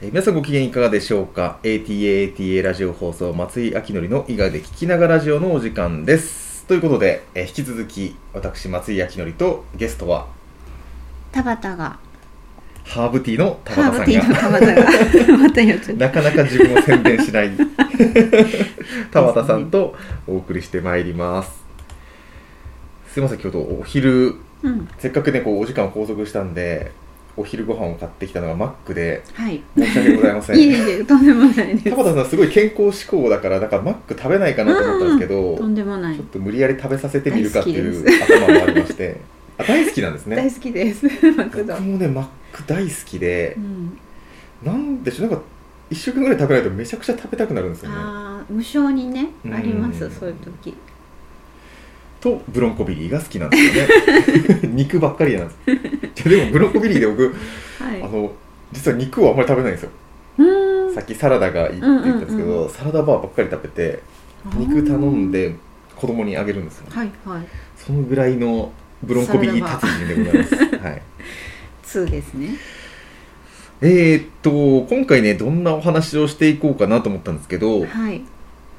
えー皆さんご機嫌いかがでしょうか？ATATA ラジオ放送松井明則の伊賀で聞きながらラジオのお時間です。ということで、えー引き続き私松井明則とゲストは田畑が。ハーブティーの田ハーブティーの畑さんが田畑が なかなか自分を宣伝しない。田畑さんとお送りしてまいります。すいません今日お昼。うん。せっかくねこうお時間を拘束したんでお昼ご飯を買ってきたのがマックではい。申し訳ございません。いえいえとんでもないです。田畑さんすごい健康志向だからなんかマック食べないかなと思ったんですけど、とんでもない。ちょっと無理やり食べさせてみるかっていう大頭もありまして。あ大好きなんですね。大好きです。マクド僕もねマック大好きでう、ん。なんでしょうなんか1週間ぐらい食べないとめちゃくちゃ食べたくなるんですよね。ああ無償にねうん。ありますそういう時とブロンコビリーが好きなんですよね。肉ばっかりなんです。でもブロンコビリーで僕はい。あの実は肉をあんまり食べないんですよ。さっきサラダがいいって言ったんですけど、うんうんサラダバーばっかり食べて肉頼んで子供にあげるんですよ、はいはい。そのぐらいのブロンコビリー達人でございます。はい。2ですね。えー、っと今回ねどんなお話をしていこうかなと思ったんですけど、はい。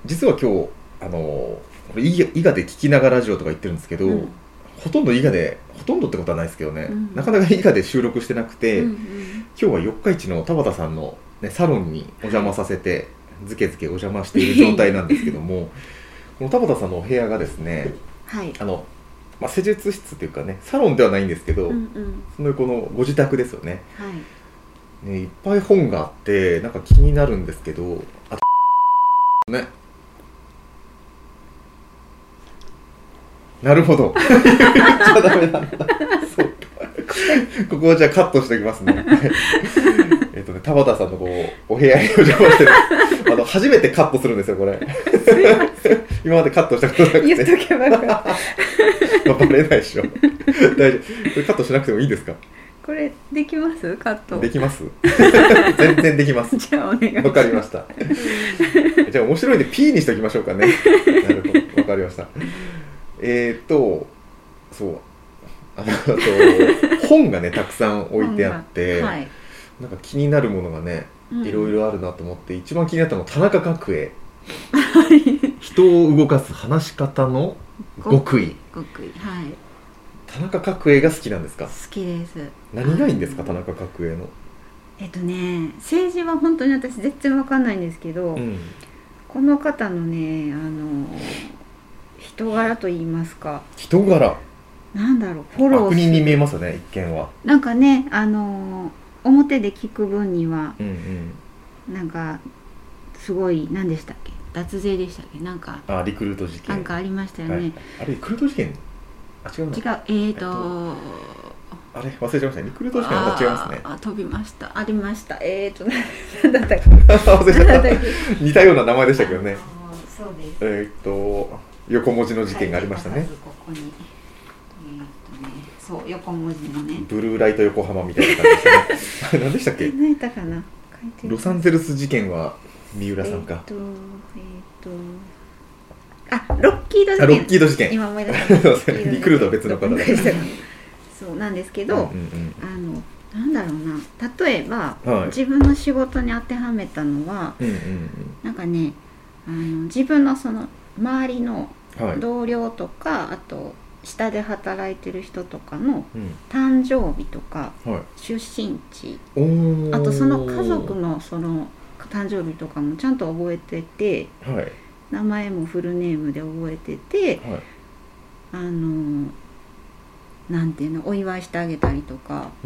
実は今日あのこれ伊賀で聞きながらラジオとか言ってるんですけど、うん。ほとんど伊賀でほとんどってことはないですけどね、うん。なかなか伊賀で収録してなくて、うんうん今日は四日市の田畑さんの、ね、サロンにお邪魔させて、ずけずけお邪魔している状態なんですけども この田畑さんのお部屋がですねはい。あの、まあ、施術室っていうかねサロンではないんですけど、うんうん。その横のご自宅ですよね。はい。ねいっぱい本があってなんか気になるんですけどあねなるほど。言っちゃダメなんだ。そうか。ここはじゃあカットしておきますね。は いえっとね田畑さんのこうお部屋にお邪魔してる。あの初めてカットするんですよこれ。今までカットしたことなくて。言っとけばよかバレないでしょ。大丈夫。これカットしなくてもいいですか？これできます？カット。できます？全然できます。じゃあお願いします。わかりました。じゃあ面白いんで P にしておきましょうかね。なるほど。わかりましたえーとそうあと 本がねたくさん置いてあって、はい。なんか気になるものがねうん。いろいろあるなと思って、一番気になったのは田中角栄。人を動かす話し方の極意。極意はい。田中角栄が好きなんですか？好きです。何がいいんですかあ田中角栄の？えっとね政治は本当に私全然わかんないんですけど、うん。この方のねあの人柄と言いますか。人柄。なんだろうフォロー悪人に見えますよね一見は。なんかねあの表で聞く分にはうんうん。なんかすごい何でしたっけ？脱税でしたっけ？なんかあリクルート事件。なんかありましたよね、はい、あれリクルート事件？あ違うな。違うえーと、あれ忘れちゃいましたリクルート事件はまた違いますね。あー飛びました。ありました。えーと 何だったっけ？忘れちゃった。似たような名前でしたけどね。そうです。えーっと横文字の事件がありましたね。はいここにえーとねそう横文字のね。ブルーライト横浜みたいな感じでしたね。何でしたっけ？かな？ロサンゼルス事件は三浦さんか？えっ、とえっ、とあロッキード事件。あロッキード事件。今思い出した。リクルートは別の方だそうなんですけど、うんうんあのなんだろうな。例えば、はい。自分の仕事に当てはめたのはうんうんなんかねあの自分のその周りのうんはい、同僚とか、あと下で働いてる人とかのうん。誕生日とかはい、出身地。あとその家族のその誕生日とかもちゃんと覚えててはい。名前もフルネームで覚えててはい。あのなんていうのお祝いしてあげたりとかっ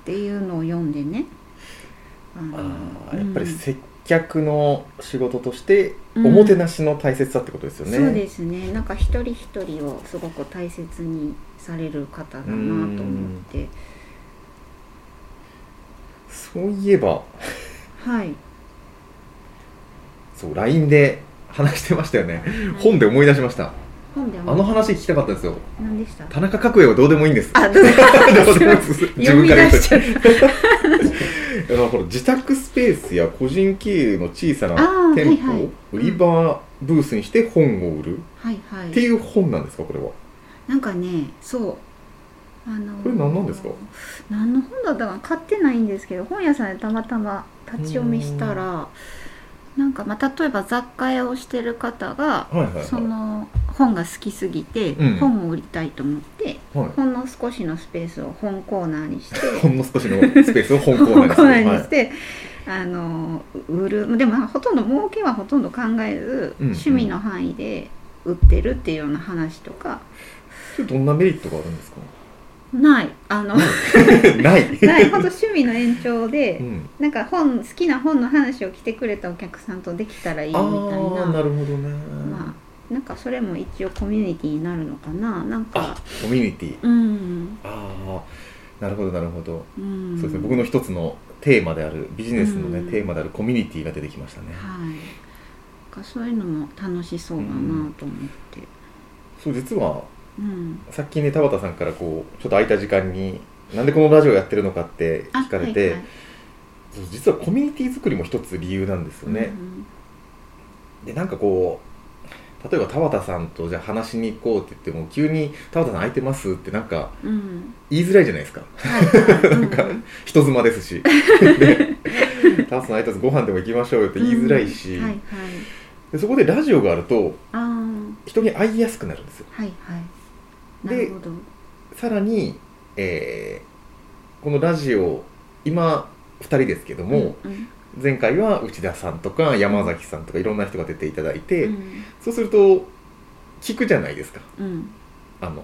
ていうのを読んでね。あのあーやっぱりうん。接客の仕事としてうん。おもてなしの大切さってことですよね、そうですね。なんか一人一人をすごく大切にされる方だなと思って。そういえば。はい。そう LINE で話してましたよね、本で思い出しました。あの話聞きたかったんですよ。何でした？田中角栄はどうでもいいんです。あ どうでもいいです。自分から言うとあの自宅スペースや個人経営の小さな店舗を売り場ブースにして本を売る。っていう本なんですかこれは？なんかねそう。あのーこれ何なんですか？何の本だったかな？買ってないんですけど本屋さんでたまたま立ち読みしたらなんか、まあ、例えば雑貨屋をしてる方がはいはいはい。その本が好きすぎて、うん。本を売りたいと思ってはい。ほんの少しのスペースを本コーナーにして ほんの少しのスペースを本コーナーにして、あの売る。でもほとんど儲けはほとんど考えず、うんうん。趣味の範囲で売ってるっていうような話とか。どんなメリットがあるんですか？ない。あの ない。ない。本当趣味の延長で、うん、なんか本好きな本の話を来てくれたお客さんとできたらいいみたいあな。あなるほどね、まあなんかそれも一応コミュニティになるのかな？なんあかコミュニティ。うん。ああなるほどなるほど、うん。そうですね。僕の一つのテーマであるビジネスのね、うん。テーマであるコミュニティが出てきましたね、はい。なんかそういうのも楽しそうだなと思って。そう実はうん。さっきね田畑さんからこうちょっと空いた時間になんでこのラジオやってるのかってあ聞かれて、はいはい。実はコミュニティ作りも一つ理由なんですよね、でなんかこう例えば田畑さんとじゃあ話しに行こうって言っても急に「田畑さん空いてます?」ってなんかうん。うん言いづらいじゃないですか。はいはい。なんかうん人妻ですし。で「田畑さん空いてますご飯でも行きましょうよ」って言いづらいし、うんはいはい。でそこでラジオがあると人に会いやすくなるんですよ。はいはい。なでさらに、えーこのラジオ今2人ですけども、うん前回は内田さんとか山崎さんとかいろんな人が出ていただいて、うん。そうすると聞くじゃないですか。うん。あの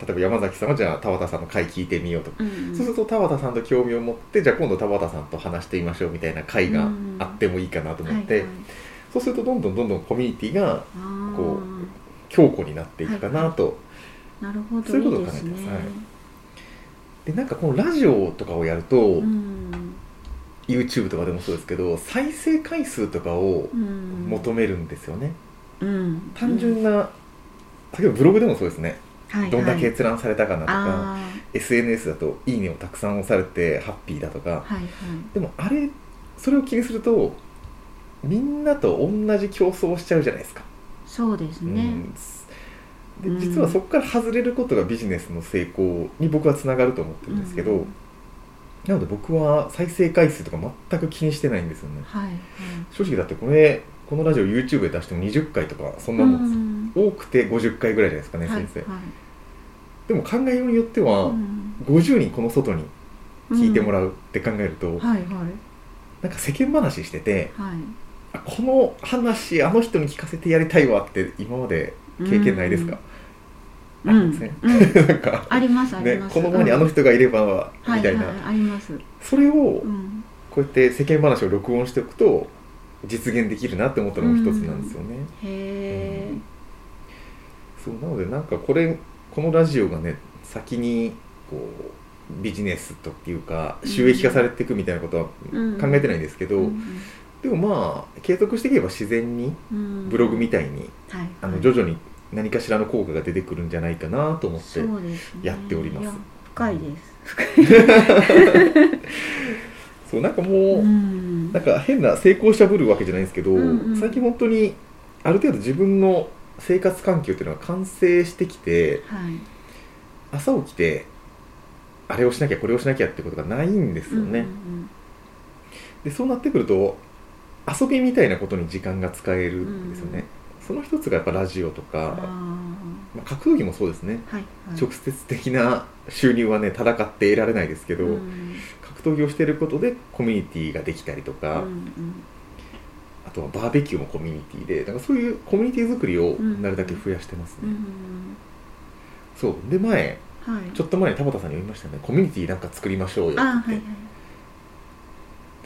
例えば山崎さんはじゃあ田畑さんの回聞いてみようとか、うんそうすると田畑さんと興味を持ってじゃあ今度田畑さんと話してみましょうみたいな回があってもいいかなと思って、はいはい。そうするとどんどんどんどんコミュニティがこ強固になっていくかなと、なるほど。そういうことを考えてます。はい。でなんかこのラジオとかをやると、うん、YouTube とかでもそうですけど再生回数とかをうん、求めるんですよね、うん、単純な例えばブログでもそうですね、はいはい。どんだけ閲覧されたかなとか、あ SNS だと「いいね」をたくさん押されてハッピーだとか、ーはいはい。でもあれそれを気にするとみんなと同じ競争をしちゃうじゃないですか、そうですね、うん。でうん実はそこから外れることがビジネスの成功に僕はつながると思ってるんですけど、うんなので僕は再生回数とか全く気にしてないんですよね。はいはい。正直だってこれこのラジオ YouTube で出しても20回とかそんなもんです、ん多くて50回ぐらいじゃないですかね、はい先生。はい。でも考えようによっては、うん50人この外に聞いてもらうって考えると、はいはい。なんか世間話しててはい。あこの話あの人に聞かせてやりたいわって今まで経験ないですか、うんありますね、うん。なんか ありますありねます。この前にあの人がいれば、はいみたいな、はいあります。それをうん。こうやって世間話を録音しておくと実現できるなって思ったのも一つなんですよね、へえそうなのでなんかこれこのラジオがね先にこうビジネスとっていうか収益化されていくみたいなことはうん。考えてないんですけど、うん。でもまあ継続していけば自然にうん。ブログみたいに、はい。あのはい。徐々に何かしらの効果が出てくるんんじゃないかなと思ってやっております。いや深いです。そうなんかもう、うん。なんか変な成功しゃぶるわけじゃないんですけど、うんうん。最近本当にある程度自分の生活環境っていうのが完成してきてはい。朝起きてあれをしなきゃこれをしなきゃってことがないんですよね、うん。でそうなってくると遊びみたいなことに時間が使えるんですよね、その一つがやっぱラジオとか、あまあ、格闘技もそうですね、ーはいはい。直接的な収入はね戦って得られないですけど、うん。格闘技をしていることでコミュニティができたりとか、うんうん。あとはバーベキューもコミュニティでなんかそういうコミュニティ作りをなるだけ増やしてますね、うん。そう。で前はい。ちょっと前に田畑さんに言いましたね。コミュニティなんか作りましょうよって。あはいはい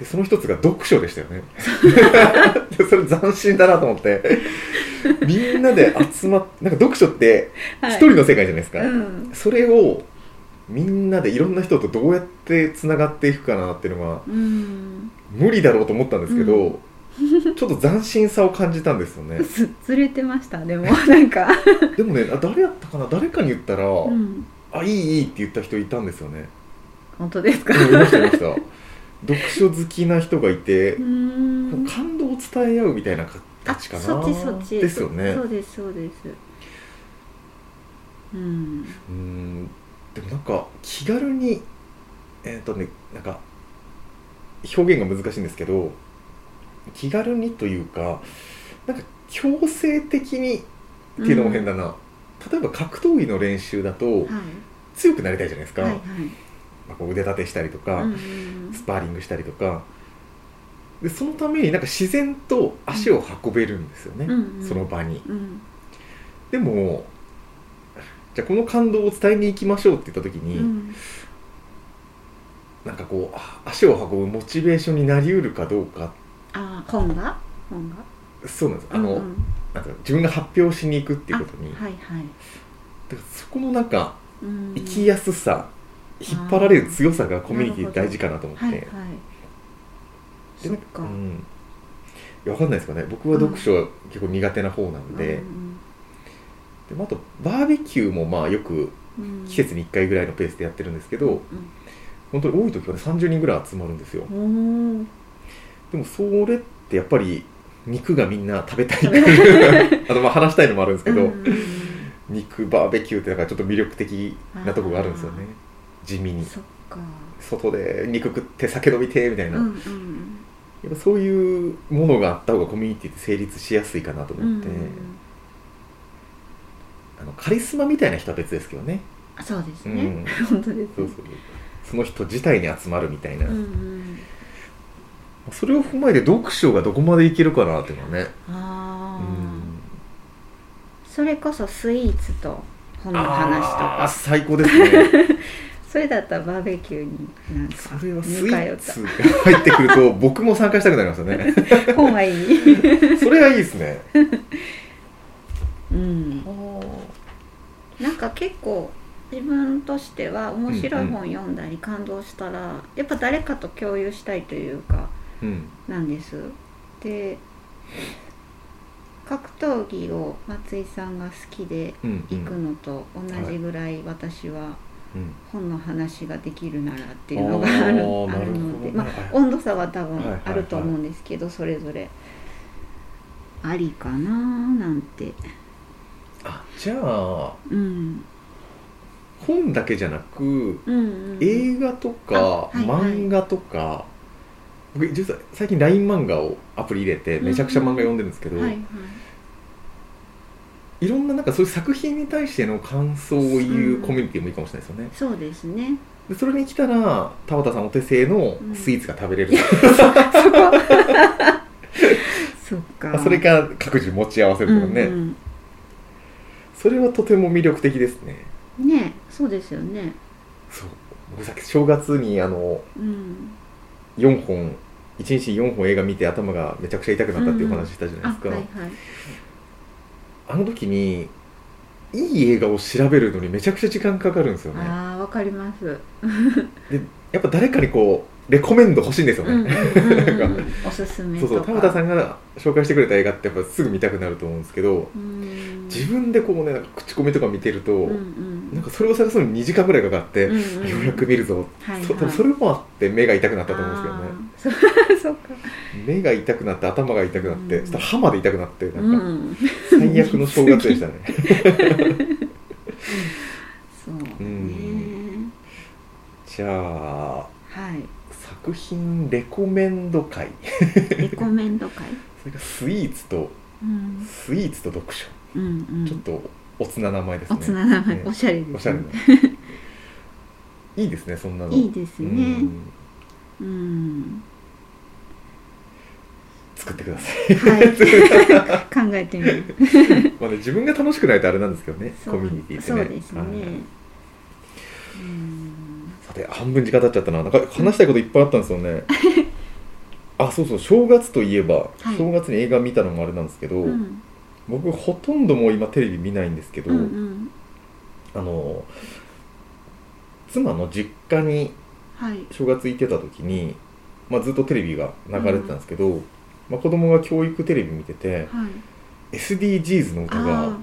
でその一つが読書でしたよね。で それ斬新だなと思って。みんなで集まっなんか読書ってはい。一人の世界じゃないですか、うん。それをみんなでいろんな人とどうやってつながっていくかなっていうのはうん。無理だろうと思ったんですけど、うん。ちょっと斬新さを感じたんですよね。ずずれてましたでも。なんか。でもねあ誰やったかな？誰かに言ったら、うん。あいいいいって言った人いたんですよね。本当ですか？うんいましたいました読書好きな人がいてう、ん。感動を伝え合うみたいなあ形かな。そっちそっち。ですよね。そうですそうです。うん。うん。でもなんか気軽にえっ、とねなんか表現が難しいんですけど気軽にというかなんか強制的にっていうのも変だな、例えば格闘技の練習だとはい。強くなりたいじゃないですか、はいはい。まあ、こう腕立てしたりとか、スパーリングしたりとか。でそのためになんか自然と足を運べるんですよね、その場に。うん。でもじゃあこの感動を伝えに行きましょうって言った時に、うん。なんかこうあ足を運ぶモチベーションになりうるかどうか。あー本が？本が？そうなんです。あの、うんうん。なんか自分が発表しに行くっていうことに、あはいはい。だからそこのなんかうん。生きやすさ、引っ張られる強さがコミュニティ大事かなと思って、はいはい。でそっか、うん。いやわかんないですかね。僕は読書は結構苦手な方なんで,、うん。でもあとバーベキューもまあよくうん。季節に1回ぐらいのペースでやってるんですけど、本当に多い時はね30人ぐらい集まるんですよ。でもそれってやっぱり肉がみんな食べたい あとまあ話したいのもあるんですけど、うんうんうん。肉バーベキューってなんかちょっと魅力的なとこがあるんですよね地味に。そっか。外で肉食って酒飲みてみたいな、うんうん。やっぱそういうものがあった方がコミュニティって成立しやすいかなとうん思って、あのカリスマみたいな人は別ですけどね、あそうですね、うん、本当ですね。そうそう。その人自体に集まるみたいな、うんうん。それを踏まえて読書がどこまでいけるかなっていうのはね、ああ、うん。それこそスイーツと本の話とか。最高ですね それだったらバーベキューになんか？それはスイーったツが入ってくると 僕も参加したくなりますよね。本はいい。それはいいですね。うん。なんか結構自分としては面白い本読んだり感動したら、やっぱ誰かと共有したいというかうんなんです。で格闘技を松井さんが好きでうん行くのと同じぐらい私はうん本の話ができるならっていうのがあるあるので、ね。まあ、温度差は多分はいはいはいあると思うんですけどそれぞれありかななんて。あじゃあうん。本だけじゃなくうんうん映画とか、あはいはい。漫画とか僕実は最近 LINE 漫画をアプリ入れてめちゃくちゃ漫画読んでるんですけど、はいはいいろんななんかそういう作品に対しての感想を言うコミュニティもいいかもしれないですよね、そうですね。でそれに来たら田畑さんお手製のスイーツが食べれる、そっか。まあそれか各自持ち合わせるとかね、うんそれはとても魅力的ですね。うんねそうですよね。そう。僕さっき正月にあのうん。4本1日4本映画見て頭がめちゃくちゃ痛くなったっていうお話したじゃないですか、あはいはいあの時にいい映画を調べるのにめちゃくちゃ時間かかるんですよね。ああわかります。でやっぱ誰かにこうレコメンド欲しいんですよね、おすすめそうとか。そう田畑さんが紹介してくれた映画ってやっぱすぐ見たくなると思うんですけど、うん。自分でこうね口コミとか見てると、うんうん。なんかそれを探すのに2時間ぐらいかかって、うんうんようやく見るぞ、はいはい。それもあって目が痛くなったと思うんですけどねそ そっか。目が痛くなって頭が痛くなって、うん。そしたら歯まで痛くなってなんん。最悪の正月でしたね。そうね。うん。じゃあはい作品レコメンド会。レコメンド会？それからスイーツとうん。スイーツと読書、うんうん。ちょっとおつな名前ですね。おつな名前。ね。おしゃれですおしゃれいいですねそんなの。いいですね。うん。うん作ってください。はい。考えてみる。まあね自分が楽しくないとあれなんですけどねコミュニティってね。そうですね。さて半分時間経っちゃったな。なんか話したいこといっぱいあったんですよね。あそうそう正月といえば、はい。正月に映画見たのもあれなんですけど、うん。僕ほとんどもう今テレビ見ないんですけど、うんうん。あの妻の実家にはい。正月行ってた時に、まあ、ずっとテレビが流れてたんですけど、まあ、子供が教育テレビ見ててはい。SDGs の歌があ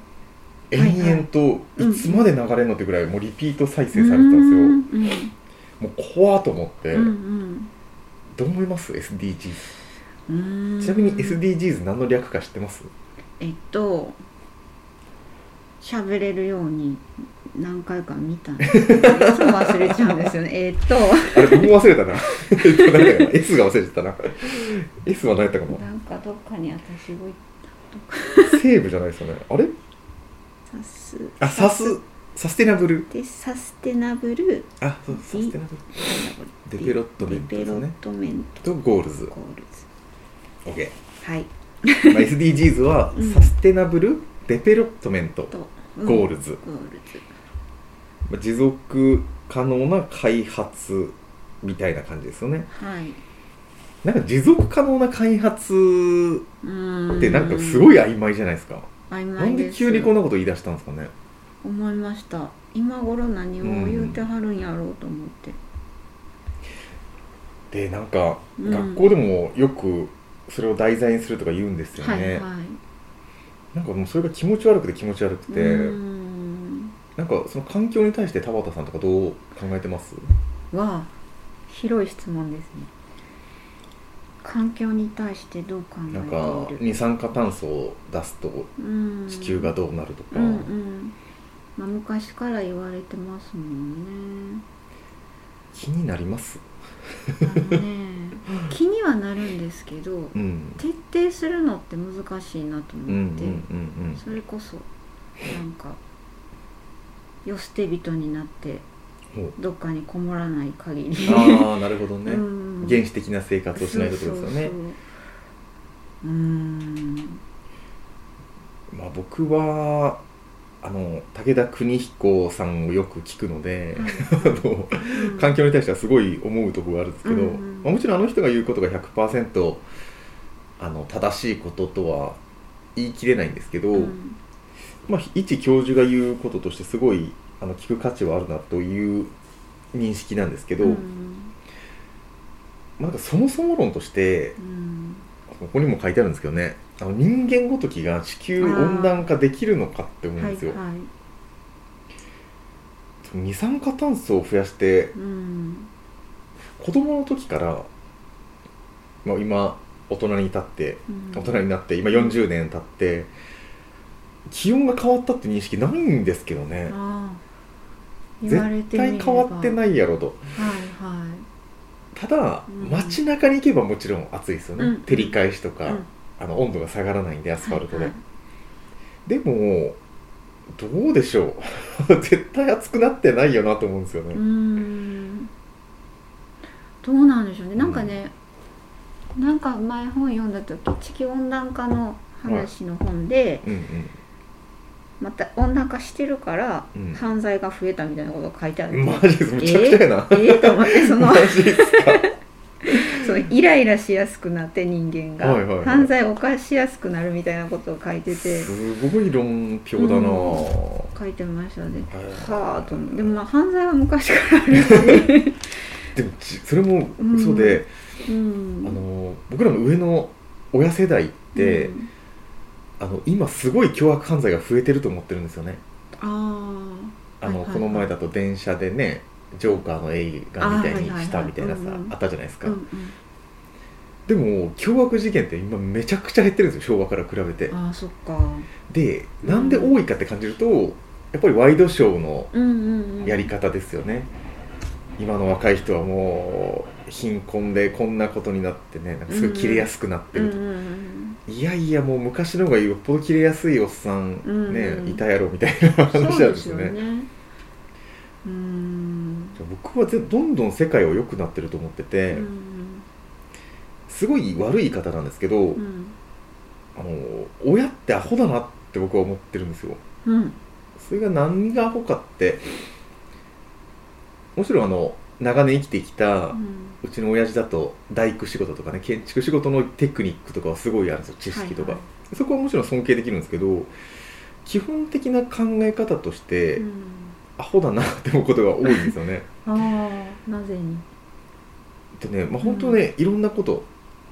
延々とうんい。つまで流れるのってぐらいもうリピート再ー生されてたんですよ、うんもう怖っと思って、うんうんどう思います？SDGs うん。ちなみに SDGs 何の略か知ってます？えっと喋れるように何回か見たんですけどいつも忘れちゃうんですよね。えーっと。あれ僕も忘れたな。えっと何だっけな S が忘れてたな。S は何やったかも。なんかどっかに私動いたセーブじゃないですよね。あれ？サス。あサス。サス。テナブル。でサステナブル。あそうサステナブル。デベロットメントデベロッですねトメンとゴールズ。トゴールズ。OK はい。まあ、SDGs はうん。 Sustainable Development、と、 Goals。Goals。まあ持続可能な開発みたいな感じですよね。はい。なんか持続可能な開発ってなんかすごい曖昧じゃないですか、曖なんで急にこんなこと言い出したんですかね。思いました。今頃何を言うてはるんやろうと思って、でなんかうん。学校でもよくそれを題材にするとか言うんですよね、はいはいなんかもうそれが気持ち悪くて気持ち悪くて、ん。なんかその環境に対して田畑さんとかどう考えてます？は広い質問ですね。環境に対してどう考なんかえている二酸化炭素を出すとうん。地球がどうなるとか、うんうん。まあ昔から言われてますもんね。気になります？あのね気にはなるんですけどうん。徹底するのって難しいなとうんうん思って、うん。それこそなんか世捨て人になってどっかにこもらない限り。ああなるほどね、うん。原始的な生活をしないことですよね。そうん。まあ僕はあの武田邦彦さんをよく聞くので、あのうん。環境に対してはすごい思うところがあるんですけど、うんうんまあ、もちろんあの人が言うことが100%あの正しいこととは言い切れないんですけど、うん。まあ、一教授が言うこととしてすごいあの聞く価値はあるなという認識なんですけど、うん。なんかそもそも論としてうん。ここにも書いてあるんですけどねあの人間ごときが地球温暖化できるのかって思うんですよ、はいはい。二酸化炭素を増やしてうん子供の時から、まあ、今大人に至ってうん。大人になって今40年経って気温が変わったって認識ないんですけどね。絶対変わってないやろと。はいはい。ただ、うん。街中に行けばもちろん暑いですよね、うん。照り返しとか、うん。あの温度が下がらないんでアスファルトで、はいはい。でもどうでしょう。絶対暑くなってないよなと思うんですよね、どうなんでしょうね。なんかね、なんか前本読んだ時地球温暖化の話の本で、うんうん。また温暖化してるから、うん。犯罪が増えたみたいなことが書いてある。マジですめちゃくちゃやな、えー、と思ってそのマジですか？そのイライラしやすくなって人間が、はいはいはい。犯罪を犯しやすくなるみたいなことを書いてて。すごい論評だな、書いてましたね。はあとでもまあ犯罪は昔からあるし、でもちそれもうん。そうで、うん、あの僕らの上の親世代って、うん。あの今すごい凶悪犯罪が増えてると思ってるんですよね。あああの、はいはいはい。この前だと電車でねジョーカーの映画みたいにしたみたいなさ、うんうんあったじゃないですか、うんうん。でも凶悪事件って今めちゃくちゃ減ってるんですよ昭和から比べて。ああそっか。でなんで多いかって感じるとやっぱりワイドショーのうんうんうん。やり方ですよね、今の若い人はもう貧困でこんなことになってねなんかすごい切れやすくなってると、うんうんいやいやもう昔の方がよっぽど切れやすいおっさんうんね、うん。いたやろみたいなうん話なんですよね。うん。僕はぜどんどん世界は良くなってると思ってて、うんすごい悪い言い方なんですけど、うん。あの親ってアホだなって僕は思ってるんですよ。うん。それが何がアホかってもちろんあの長年生きてきたうちの親父だと大工仕事とかね建築仕事のテクニックとかはすごいあるんですよ知識とか、はいはそこはもちろん尊敬できるんですけど基本的な考え方として、うん。アホだなって思うことが多いんですよね。ああなぜに？でね、まあ、本当ね、いろんなこと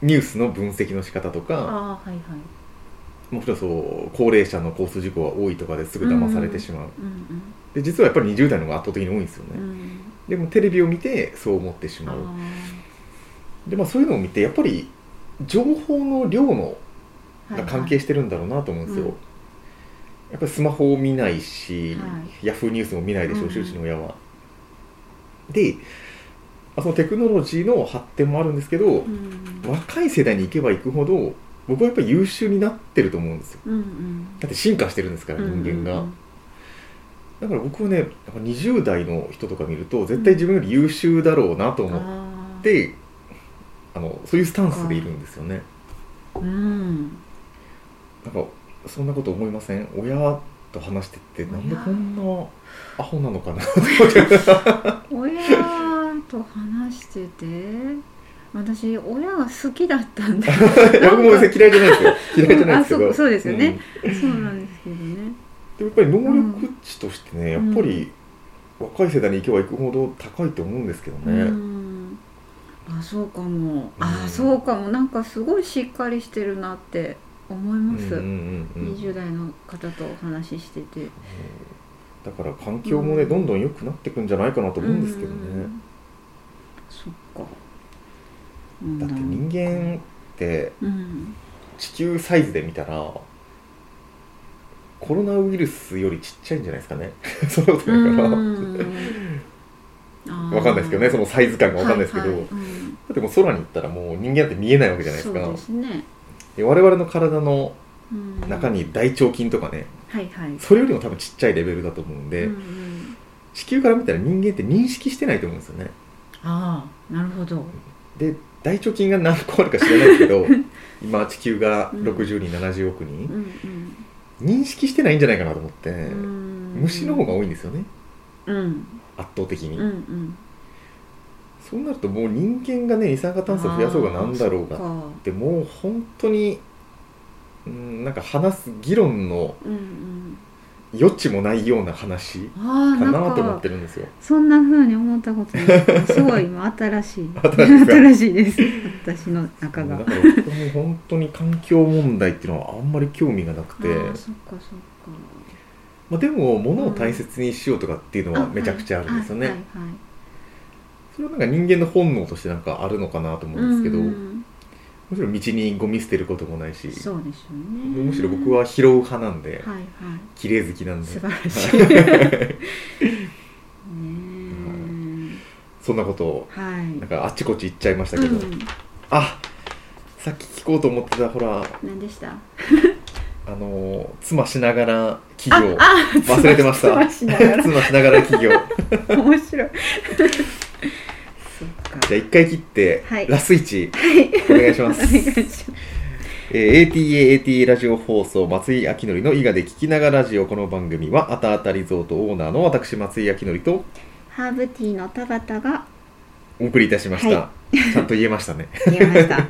ニュースの分析の仕方とかはいはい。もちろんそう高齢者の交通事故が多いとかですぐ騙されてしまう、うんで実はやっぱり20代の方が圧倒的に多いんですよね、うんうんでもテレビを見てそう思ってしまう。あでまあそういうのを見てやっぱり情報の量のあが関係してるんだろうなと思うんですよ、うん。やっぱりスマホを見ないし、はヤフーニュースも見ないでしょうし、ううん。ちの親は。であそのテクノロジーの発展もあるんですけど、うん若い世代に行けば行くほど僕はやっぱり優秀になってると思うんですよ。うんうん。だって進化してるんですから人間が、うんだから僕はねやっぱ20代の人とか見ると絶対自分より優秀だろうなとうん思っあーて、あのそういうスタンスでいるんですよね。うん。なんかそんなこと思いません？親と話しててなんでこんなアホなのかな 親と話してて私親が好きだったんで。僕も嫌いじゃないですよ。嫌いじゃないですけど、うんあそうそうですよね。うん。そうなんでもやっぱり能力値としてね、うん。やっぱり若い世代に行けば行くほど高いと思うんですけどうね、ん。あそうかも。あうん。そうかも。なんかすごいしっかりしてるなって思います、うんうんうんうん。20代の方とお話ししてて。だから環境もね、うん。どんどん良くなっていくんじゃないかなと思うんですけどね、うん。そっか。うん。だって人間ってうん。地球サイズで見たらコロナウイルスよりちっちゃいんじゃないですかね。そんなことないかな、わかんないですけどね。そのサイズ感がわかんないですけど、はいはい。だってもう空に行ったらもう人間って見えないわけじゃないですか。ですね、で我々の体のうん。中に大腸筋とかね。はいはい。それよりも多分ちっちゃいレベルだと思うんで、うんうん。地球から見たら人間って認識してないと思うんですよね。ああなるほど。で大腸筋が何個あるか知らないですけど 今地球がうん。60人、70億う人ん認識してないんじゃないかなと思って、うん。虫の方が多いんですよね。うん。圧倒的に、うんうん。そうなるともう人間がね二酸化炭素を増やそうがなんだろうがってもう本当にうんなんか話す議論の余地もないような話かなと思っかてるんですよ。そんな風に思ったことない。すごい今新しい。新しいです。私の中が。だから僕も本当に環境問題っていうのはあんまり興味がなくて。そっかそっか。まあ、でも物を大切にしようとかっていうのはあめちゃくちゃあるんですよね、それはなんか人間の本能としてなんかあるのかなと思うんですけど、もうんちろん道にゴミ捨てることもないしそうですよね。むしろ僕は拾う派なんで、はいはい。綺麗好きなんで。素晴らしい。ねえ。そんなことをはい。なんかあっちこっち行っちゃいましたけど、うん。あさっき聞こうと思ってたほら。何でした？あのー妻しながら企業。あ忘れてました。妻しながら 企業。面白いじゃあ一回切って、はいラスイチお願いします お願いしますえー ATA、ATA ラジオ放送、松井明則の伊賀で聞きながらラジオ。この番組は、あたあたリゾートオーナーの私、松井明則とハーブティーの田畑がお送りいたしました。はちゃんと言えましたね。言えました